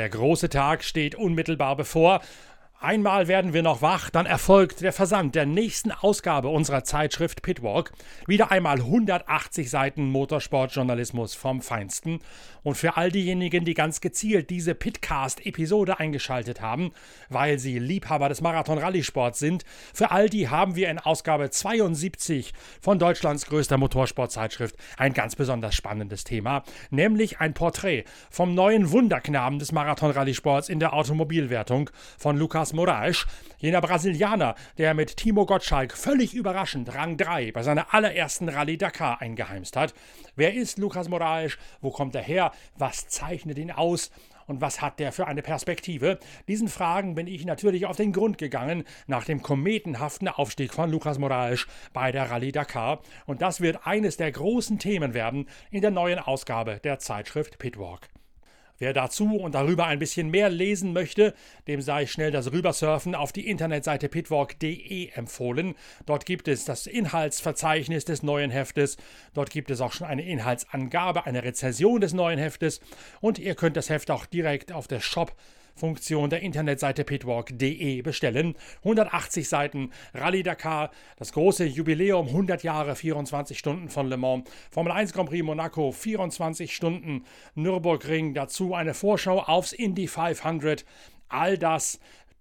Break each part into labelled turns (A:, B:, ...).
A: der große Tag steht unmittelbar bevor. Einmal werden wir noch wach, dann erfolgt der Versand der nächsten Ausgabe unserer Zeitschrift Pitwalk. Wieder einmal 180 Seiten Motorsportjournalismus vom Feinsten. Und für all diejenigen, die ganz gezielt diese Pitcast-Episode eingeschaltet haben, weil sie Liebhaber des Marathon-Rallye-Sports sind, für all die haben wir in Ausgabe 72 von Deutschlands größter Motorsportzeitschrift ein ganz besonders spannendes Thema, nämlich ein Porträt vom neuen Wunderknaben des Marathon-Rallye-Sports in der Automobilwertung von Lukas Lucas Moraes, jener Brasilianer, der mit Timo Gottschalk völlig überraschend Rang 3 bei seiner allerersten Rallye Dakar eingeheimst hat. Wer ist Lucas Moraes? Wo kommt er her? Was zeichnet ihn aus? Und was hat der für eine Perspektive? Diesen Fragen bin ich natürlich auf den Grund gegangen nach dem kometenhaften Aufstieg von Lucas Moraes bei der Rallye Dakar. Und das wird eines der großen Themen werden in der neuen Ausgabe der Zeitschrift Pitwalk. Wer dazu und darüber ein bisschen mehr lesen möchte, dem sei schnell das Rübersurfen auf die Internetseite pitwalk.de empfohlen. Dort gibt es das Inhaltsverzeichnis des neuen Heftes. Dort gibt es auch schon eine Inhaltsangabe, eine Rezension des neuen Heftes. Und ihr könnt das Heft auch direkt auf der Shop Funktion der Internetseite pitwalk.de bestellen. 180 Seiten Rallye Dakar, das große Jubiläum 100 Jahre 24 Stunden von Le Mans, Formel 1 Grand Prix Monaco 24 Stunden Nürburgring, dazu eine Vorschau aufs Indy 500. All das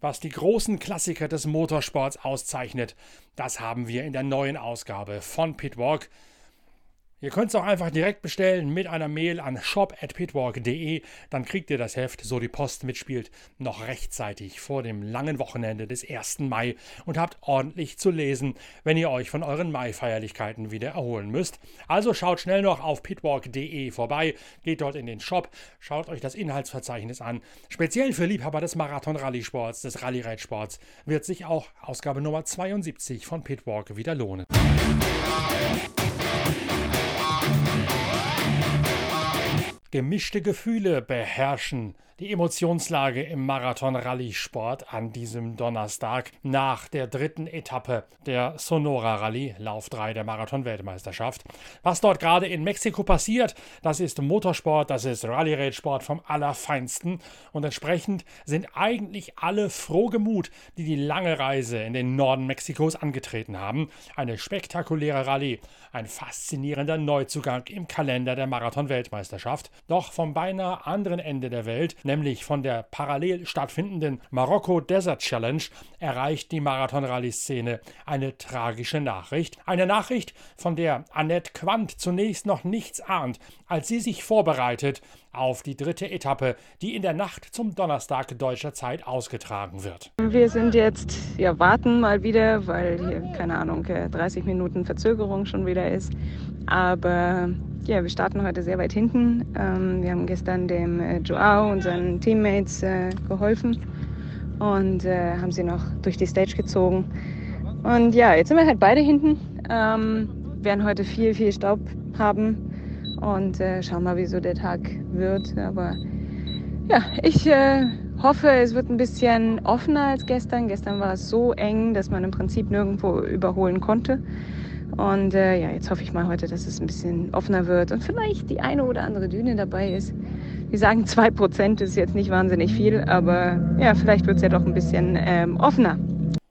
A: was die großen Klassiker des Motorsports auszeichnet, das haben wir in der neuen Ausgabe von Pitwalk. Ihr könnt es auch einfach direkt bestellen mit einer Mail an shop.pitwalk.de. Dann kriegt ihr das Heft, so die Post mitspielt, noch rechtzeitig vor dem langen Wochenende des 1. Mai und habt ordentlich zu lesen, wenn ihr euch von euren Mai-Feierlichkeiten wieder erholen müsst. Also schaut schnell noch auf pitwalk.de vorbei, geht dort in den Shop, schaut euch das Inhaltsverzeichnis an. Speziell für Liebhaber des Marathon-Rallye-Sports, des Rallye-Reitsports, wird sich auch Ausgabe Nummer 72 von Pitwalk wieder lohnen. Gemischte Gefühle beherrschen die Emotionslage im Marathon-Rallye-Sport an diesem Donnerstag nach der dritten Etappe der Sonora Rallye, Lauf 3 der Marathon-Weltmeisterschaft. Was dort gerade in Mexiko passiert, das ist Motorsport, das ist Rallye-Raid-Sport vom Allerfeinsten und entsprechend sind eigentlich alle frohgemut, die die lange Reise in den Norden Mexikos angetreten haben. Eine spektakuläre Rallye, ein faszinierender Neuzugang im Kalender der Marathon-Weltmeisterschaft. Doch vom beinahe anderen Ende der Welt, nämlich von der parallel stattfindenden Marokko Desert Challenge, erreicht die Marathon-Rallye-Szene eine tragische Nachricht. Eine Nachricht, von der Annette Quandt zunächst noch nichts ahnt, als sie sich vorbereitet auf die dritte Etappe, die in der Nacht zum Donnerstag deutscher Zeit ausgetragen wird.
B: Wir sind jetzt, ja, warten mal wieder, weil hier, keine Ahnung, 30 Minuten Verzögerung schon wieder ist. Aber ja, wir starten heute sehr weit hinten. Ähm, wir haben gestern dem äh, Joao und seinen Teammates äh, geholfen und äh, haben sie noch durch die Stage gezogen. Und ja, jetzt sind wir halt beide hinten. Ähm, werden heute viel, viel Staub haben und äh, schauen mal, wie so der Tag wird. Aber ja, ich äh, hoffe, es wird ein bisschen offener als gestern. Gestern war es so eng, dass man im Prinzip nirgendwo überholen konnte. Und äh, ja, jetzt hoffe ich mal heute, dass es ein bisschen offener wird und vielleicht die eine oder andere Düne dabei ist. Wir sagen 2% ist jetzt nicht wahnsinnig viel, aber ja, vielleicht wird es ja doch ein bisschen ähm, offener.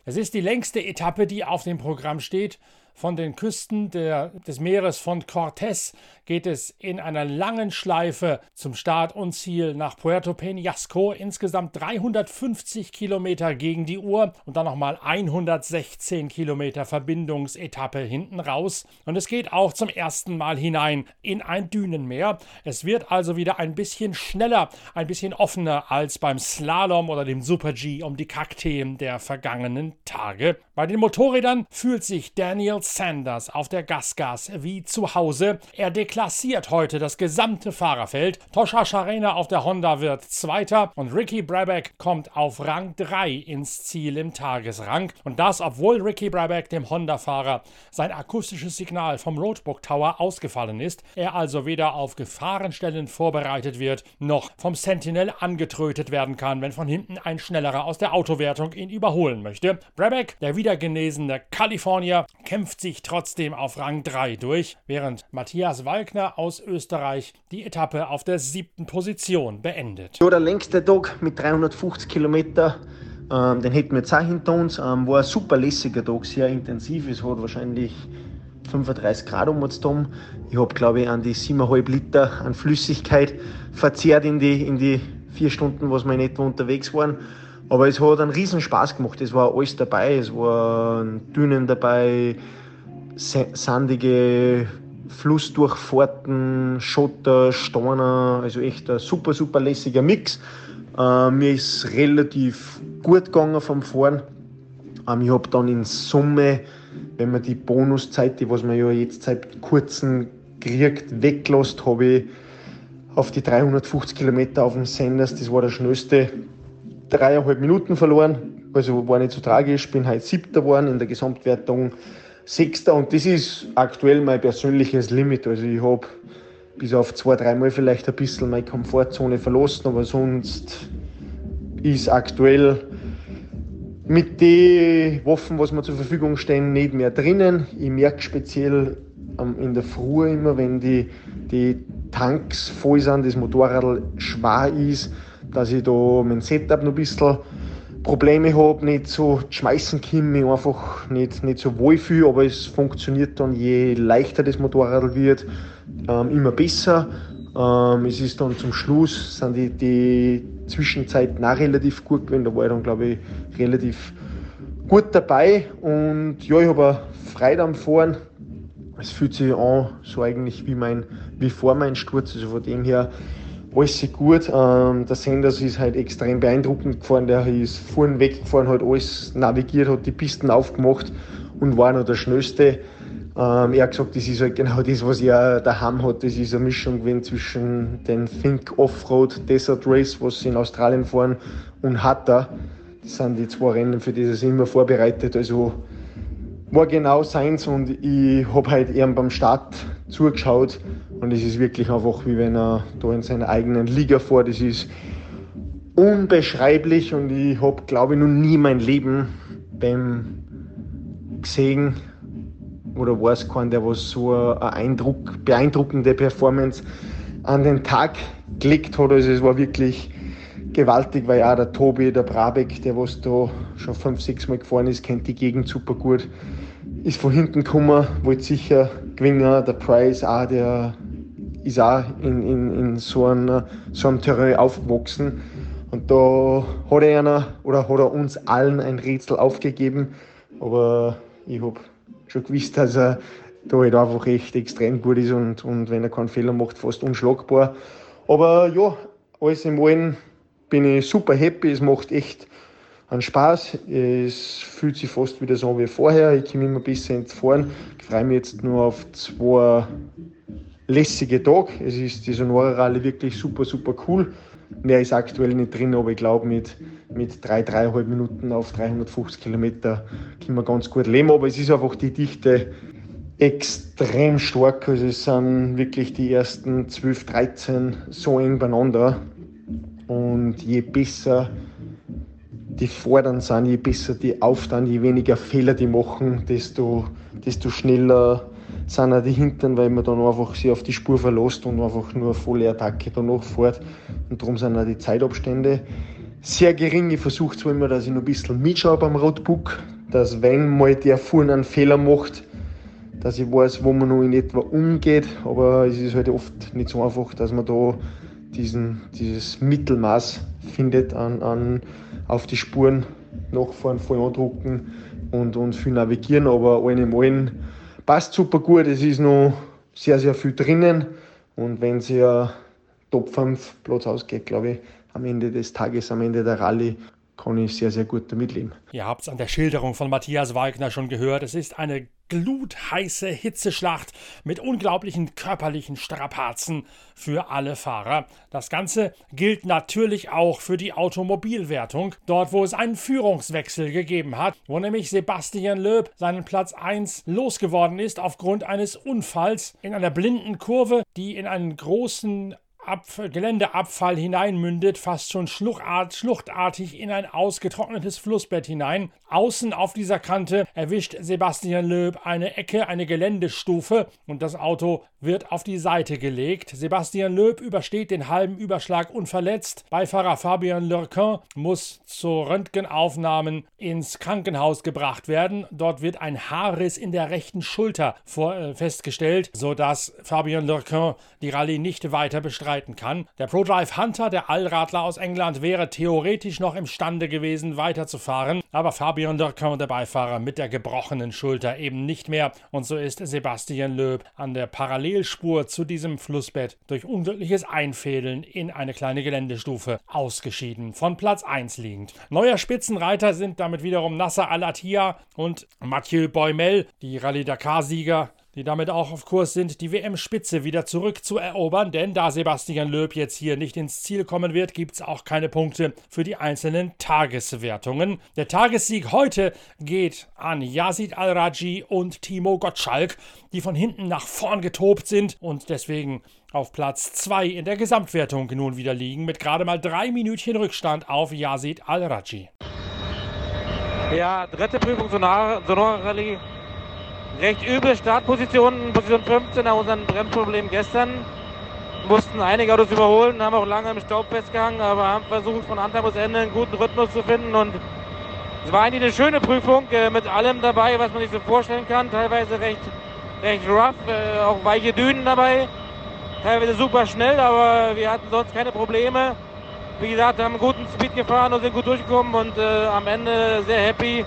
A: Es ist die längste Etappe, die auf dem Programm steht von den Küsten der, des Meeres von Cortés geht es in einer langen Schleife zum Start und Ziel nach Puerto Peñasco. Insgesamt 350 Kilometer gegen die Uhr und dann nochmal 116 Kilometer Verbindungsetappe hinten raus. Und es geht auch zum ersten Mal hinein in ein Dünenmeer. Es wird also wieder ein bisschen schneller, ein bisschen offener als beim Slalom oder dem Super G um die Kakteen der vergangenen Tage. Bei den Motorrädern fühlt sich Daniel Sanders auf der Gasgas wie zu Hause. Er deklassiert heute das gesamte Fahrerfeld. Toscha Scharena auf der Honda wird Zweiter und Ricky Brabeck kommt auf Rang 3 ins Ziel im Tagesrang. Und das, obwohl Ricky Brabeck, dem Honda-Fahrer, sein akustisches Signal vom Roadbook Tower ausgefallen ist. Er also weder auf Gefahrenstellen vorbereitet wird, noch vom Sentinel angetrötet werden kann, wenn von hinten ein Schnellerer aus der Autowertung ihn überholen möchte. Brabeck, der wiedergenesene Kalifornier, kämpft kämpft sich trotzdem auf Rang 3 durch, während Matthias Walkner aus Österreich die Etappe auf der siebten Position beendet.
C: Ja, der längste Tag mit 350 Kilometer, ähm, den hätten wir jetzt auch hinter uns. Ähm, war ein super lässiger Tag, sehr intensiv. Es hat wahrscheinlich 35 Grad um uns herum. Ich habe, glaube ich, an die 7,5 Liter an Flüssigkeit verzehrt in die, in die vier Stunden, was wir in etwa unterwegs waren. Aber es hat einen riesen Spaß gemacht. Es war alles dabei. Es waren Dünen dabei, sandige Flussdurchfahrten, Schotter, Steine. Also echt ein super, super lässiger Mix. Äh, mir ist relativ gut gegangen vom Fahren. Ähm, ich habe dann in Summe, wenn man die Bonuszeit, die was man ja jetzt seit kurzem kriegt, weggelost, habe ich auf die 350 Kilometer auf dem Senders, das war der schnellste, dreieinhalb Minuten verloren. Also war nicht so tragisch. Bin heute siebter geworden in der Gesamtwertung, sechster und das ist aktuell mein persönliches Limit. Also ich habe bis auf zwei, dreimal vielleicht ein bisschen meine Komfortzone verlassen, aber sonst ist aktuell mit den Waffen, was mir zur Verfügung stehen, nicht mehr drinnen. Ich merke speziell in der Früh immer, wenn die, die Tanks voll sind, das Motorrad schwer ist, dass ich da mein Setup noch ein bisschen Probleme habe, nicht so schmeißen kann, mich einfach nicht, nicht so wohl fühle, aber es funktioniert dann, je leichter das Motorrad wird, ähm, immer besser. Ähm, es ist dann zum Schluss, sind die, die Zwischenzeiten auch relativ gut gewesen, da war ich dann, glaube ich, relativ gut dabei und ja, ich habe Freude am Fahren. Es fühlt sich an, so eigentlich wie, mein, wie vor meinem Sturz, also von dem her alles gut. Ähm, der Sanders ist halt extrem beeindruckend gefahren. Der ist vorn weggefahren, hat alles navigiert, hat die Pisten aufgemacht und war noch der Schnellste. Ähm, er hat gesagt, das ist halt genau das, was er daheim hat. Das ist eine Mischung gewesen zwischen den Think Offroad Desert Race, was sie in Australien fahren, und Hatta. Das sind die zwei Rennen, für die er sich immer vorbereitet. Also war genau seins und ich habe halt ihm beim Start zugeschaut und es ist wirklich einfach, wie wenn er da in seiner eigenen Liga fährt. Das ist unbeschreiblich und ich habe, glaube ich, noch nie mein Leben beim gesehen oder war es kein, der was so eine Eindruck, beeindruckende Performance an den Tag gelegt hat. Also es war wirklich gewaltig, weil auch der Tobi, der Brabeck, der was da schon fünf, sechs Mal gefahren ist, kennt die Gegend super gut, ist von hinten gekommen, wollte sicher gewinnen. Der Price auch, der ist auch in, in, in so, einer, so einem Terrain aufgewachsen. Und da hat er einer oder hat er uns allen ein Rätsel aufgegeben. Aber ich habe schon gewusst, dass er da halt einfach echt extrem gut ist und, und wenn er keinen Fehler macht, fast unschlagbar. Aber ja, alles im Allen bin ich super happy. Es macht echt einen Spaß. Es fühlt sich fast wieder so wie vorher. Ich komme immer besser ins Fahren. Ich freue mich jetzt nur auf zwei lässige Tage. Es ist die Sonora Rallye wirklich super, super cool. Mehr ist aktuell nicht drin, aber ich glaube, mit, mit drei, dreieinhalb Minuten auf 350 Kilometer können wir ganz gut leben. Aber es ist einfach die Dichte extrem stark. Also es sind wirklich die ersten 12, 13 so eng beieinander. Und je besser die fordern sind, je besser die auftan, je weniger Fehler die machen, desto, desto schneller sind auch die Hintern, weil man dann einfach sich auf die Spur verlässt und einfach nur volle Attacke danach fährt. Und darum sind auch die Zeitabstände sehr gering. Ich versuche zwar immer, dass ich noch ein bisschen mitschaue beim Roadbook, dass wenn mal der vorne einen Fehler macht, dass ich weiß, wo man noch in etwa umgeht. Aber es ist halt oft nicht so einfach, dass man da diesen, dieses Mittelmaß findet an, an auf die Spuren nachfahren, voll andrucken und, und viel navigieren. Aber allen im allen passt super gut. Es ist noch sehr, sehr viel drinnen. Und wenn es ja Top 5 Platz ausgeht, glaube ich, am Ende des Tages, am Ende der Rallye, kann ich sehr, sehr gut damit leben.
A: Ihr habt es an der Schilderung von Matthias Wagner schon gehört. Es ist eine glutheiße Hitzeschlacht mit unglaublichen körperlichen Strapazen für alle Fahrer. Das Ganze gilt natürlich auch für die Automobilwertung, dort wo es einen Führungswechsel gegeben hat, wo nämlich Sebastian Loeb seinen Platz 1 losgeworden ist aufgrund eines Unfalls in einer blinden Kurve, die in einen großen Abf Geländeabfall hineinmündet, fast schon schluchtart, schluchtartig in ein ausgetrocknetes Flussbett hinein. Außen auf dieser Kante erwischt Sebastian Löb eine Ecke, eine Geländestufe und das Auto wird auf die Seite gelegt. Sebastian Löb übersteht den halben Überschlag unverletzt. Beifahrer Fabian Lurquin muss zu Röntgenaufnahmen ins Krankenhaus gebracht werden. Dort wird ein Haarriss in der rechten Schulter vor, äh, festgestellt, sodass Fabian Lurquin die Rallye nicht weiter bestreiten kann. Der ProDrive Hunter, der Allradler aus England, wäre theoretisch noch imstande gewesen, weiterzufahren, aber Fabian Lurquin, der Beifahrer, mit der gebrochenen Schulter eben nicht mehr. Und so ist Sebastian Löb an der Parallelspur zu diesem Flussbett durch unglückliches Einfädeln in eine kleine Geländestufe ausgeschieden, von Platz 1 liegend. Neuer Spitzenreiter sind damit wiederum Nasser Al-Attiyah und Mathieu Boimel, die Rallye Dakar-Sieger die damit auch auf Kurs sind, die WM-Spitze wieder zurückzuerobern, denn da Sebastian Löb jetzt hier nicht ins Ziel kommen wird, gibt es auch keine Punkte für die einzelnen Tageswertungen. Der Tagessieg heute geht an Yazid Al-Raji und Timo Gottschalk, die von hinten nach vorn getobt sind und deswegen auf Platz 2 in der Gesamtwertung nun wieder liegen, mit gerade mal drei Minütchen Rückstand auf Yazid Al-Raji.
D: Ja, dritte Prüfung Sonora Rallye recht üble Startpositionen, Position 15 nach unserem Bremsproblem gestern. Mussten einige Autos überholen, haben auch lange im Staub festgehangen, aber haben versucht von Anfang bis Ende einen guten Rhythmus zu finden und es war eigentlich eine schöne Prüfung äh, mit allem dabei, was man sich so vorstellen kann. Teilweise recht, recht rough, äh, auch weiche Dünen dabei. Teilweise super schnell, aber wir hatten sonst keine Probleme. Wie gesagt, haben einen guten Speed gefahren und sind gut durchgekommen und äh, am Ende sehr happy,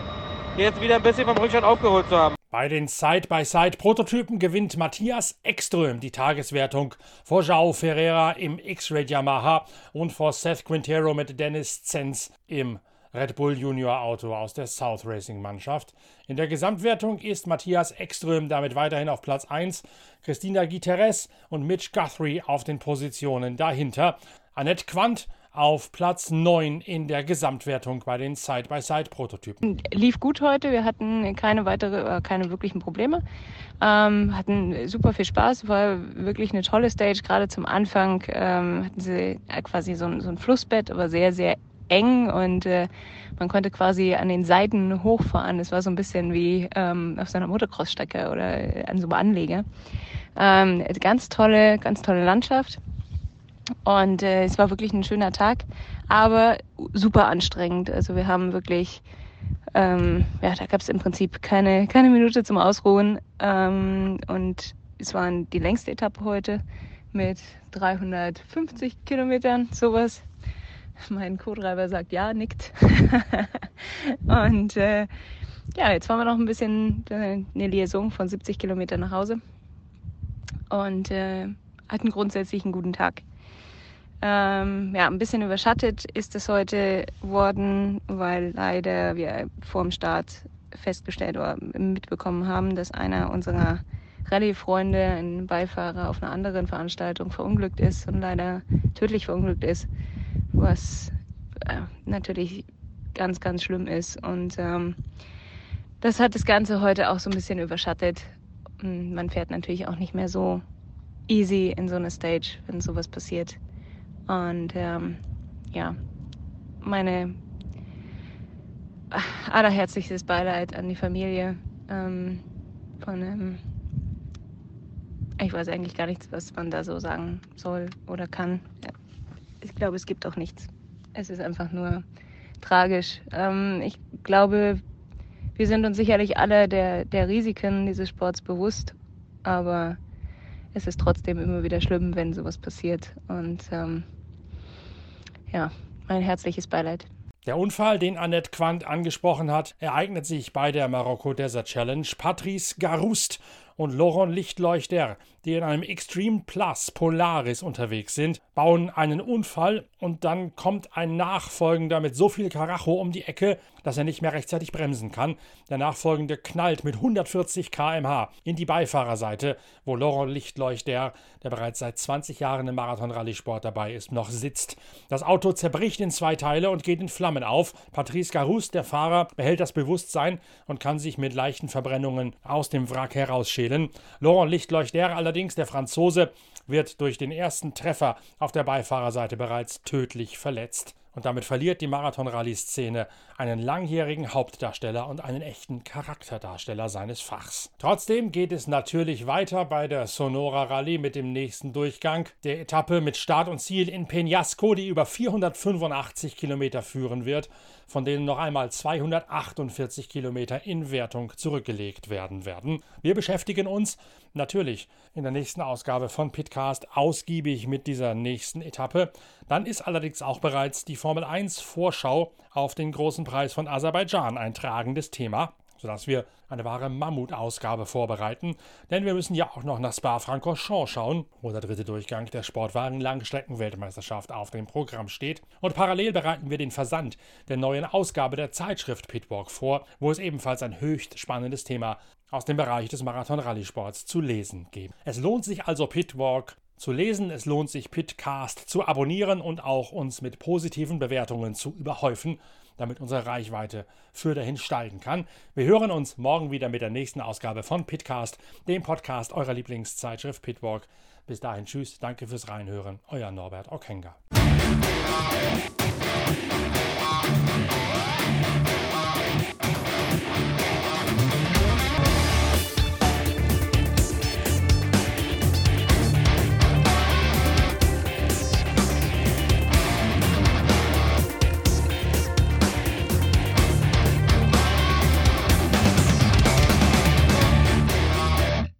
D: jetzt wieder ein bisschen vom Rückstand aufgeholt zu haben.
A: Bei den Side-by-Side-Prototypen gewinnt Matthias Ekström die Tageswertung vor João Ferreira im X-Ray Yamaha und vor Seth Quintero mit Dennis Zenz im Red Bull Junior Auto aus der South Racing Mannschaft. In der Gesamtwertung ist Matthias Ekström damit weiterhin auf Platz 1, Christina Guterres und Mitch Guthrie auf den Positionen dahinter. Annette Quandt auf Platz 9 in der Gesamtwertung bei den Side-by-Side-Prototypen.
B: Lief gut heute, wir hatten keine weitere, äh, keine wirklichen Probleme. Ähm, hatten super viel Spaß, war wirklich eine tolle Stage. Gerade zum Anfang ähm, hatten sie quasi so ein, so ein Flussbett, aber sehr, sehr eng und äh, man konnte quasi an den Seiten hochfahren. Es war so ein bisschen wie ähm, auf so einer Motocross-Strecke oder an so einem Anleger. Ähm, ganz tolle, ganz tolle Landschaft. Und äh, es war wirklich ein schöner Tag, aber super anstrengend. Also wir haben wirklich, ähm, ja, da gab es im Prinzip keine, keine Minute zum Ausruhen. Ähm, und es war die längste Etappe heute mit 350 Kilometern, sowas. Mein Co-Treiber sagt ja, nickt. und äh, ja, jetzt fahren wir noch ein bisschen äh, eine Liaison von 70 Kilometern nach Hause und äh, hatten grundsätzlich einen guten Tag. Ähm, ja, ein bisschen überschattet ist es heute worden, weil leider wir vor dem Start festgestellt oder mitbekommen haben, dass einer unserer Rallye-Freunde, ein Beifahrer auf einer anderen Veranstaltung verunglückt ist und leider tödlich verunglückt ist, was äh, natürlich ganz, ganz schlimm ist. Und ähm, das hat das Ganze heute auch so ein bisschen überschattet. Man fährt natürlich auch nicht mehr so easy in so eine Stage, wenn sowas passiert. Und ähm, ja, meine allerherzlichstes Beileid an die Familie ähm, von einem. Ich weiß eigentlich gar nichts, was man da so sagen soll oder kann. Ich glaube, es gibt auch nichts. Es ist einfach nur tragisch. Ähm, ich glaube, wir sind uns sicherlich alle der, der Risiken dieses Sports bewusst, aber es ist trotzdem immer wieder schlimm, wenn sowas passiert. Und ähm, ja, mein herzliches Beileid.
A: Der Unfall, den Annette Quandt angesprochen hat, ereignet sich bei der Marokko Desert Challenge. Patrice Garoust und Laurent Lichtleuchter, die in einem Extreme Plus Polaris unterwegs sind, bauen einen Unfall und dann kommt ein Nachfolgender mit so viel Karacho um die Ecke, dass er nicht mehr rechtzeitig bremsen kann. Der Nachfolgende knallt mit 140 km/h in die Beifahrerseite, wo Laurent Lichtleuchter, der bereits seit 20 Jahren im Marathon-Rallye-Sport dabei ist, noch sitzt. Das Auto zerbricht in zwei Teile und geht in Flammen auf. Patrice Garous, der Fahrer, behält das Bewusstsein und kann sich mit leichten Verbrennungen aus dem Wrack herausschieben schälen. Laurent Lichtleuchter allerdings, der Franzose, wird durch den ersten Treffer auf der Beifahrerseite bereits tödlich verletzt. Und damit verliert die Marathon-Rallye-Szene einen langjährigen Hauptdarsteller und einen echten Charakterdarsteller seines Fachs. Trotzdem geht es natürlich weiter bei der Sonora Rallye mit dem nächsten Durchgang der Etappe mit Start und Ziel in Peñasco, die über 485 Kilometer führen wird, von denen noch einmal 248 Kilometer in Wertung zurückgelegt werden werden. Wir beschäftigen uns natürlich in der nächsten Ausgabe von Pitcast ausgiebig mit dieser nächsten Etappe. Dann ist allerdings auch bereits die Formel 1 Vorschau auf den großen Preis von Aserbaidschan ein tragendes Thema sodass wir eine wahre Mammutausgabe vorbereiten, denn wir müssen ja auch noch nach Spa-Francorchamps schauen, wo der dritte Durchgang der Sportwagen-Langstrecken-Weltmeisterschaft auf dem Programm steht. Und parallel bereiten wir den Versand der neuen Ausgabe der Zeitschrift Pitwalk vor, wo es ebenfalls ein höchst spannendes Thema aus dem Bereich des Marathon-Rallye-Sports zu lesen gibt. Es lohnt sich also Pitwalk zu lesen. Es lohnt sich, Pitcast zu abonnieren und auch uns mit positiven Bewertungen zu überhäufen damit unsere Reichweite für dahin steigen kann. Wir hören uns morgen wieder mit der nächsten Ausgabe von Pitcast, dem Podcast eurer Lieblingszeitschrift Pitwalk. Bis dahin, tschüss, danke fürs Reinhören, euer Norbert Okenga.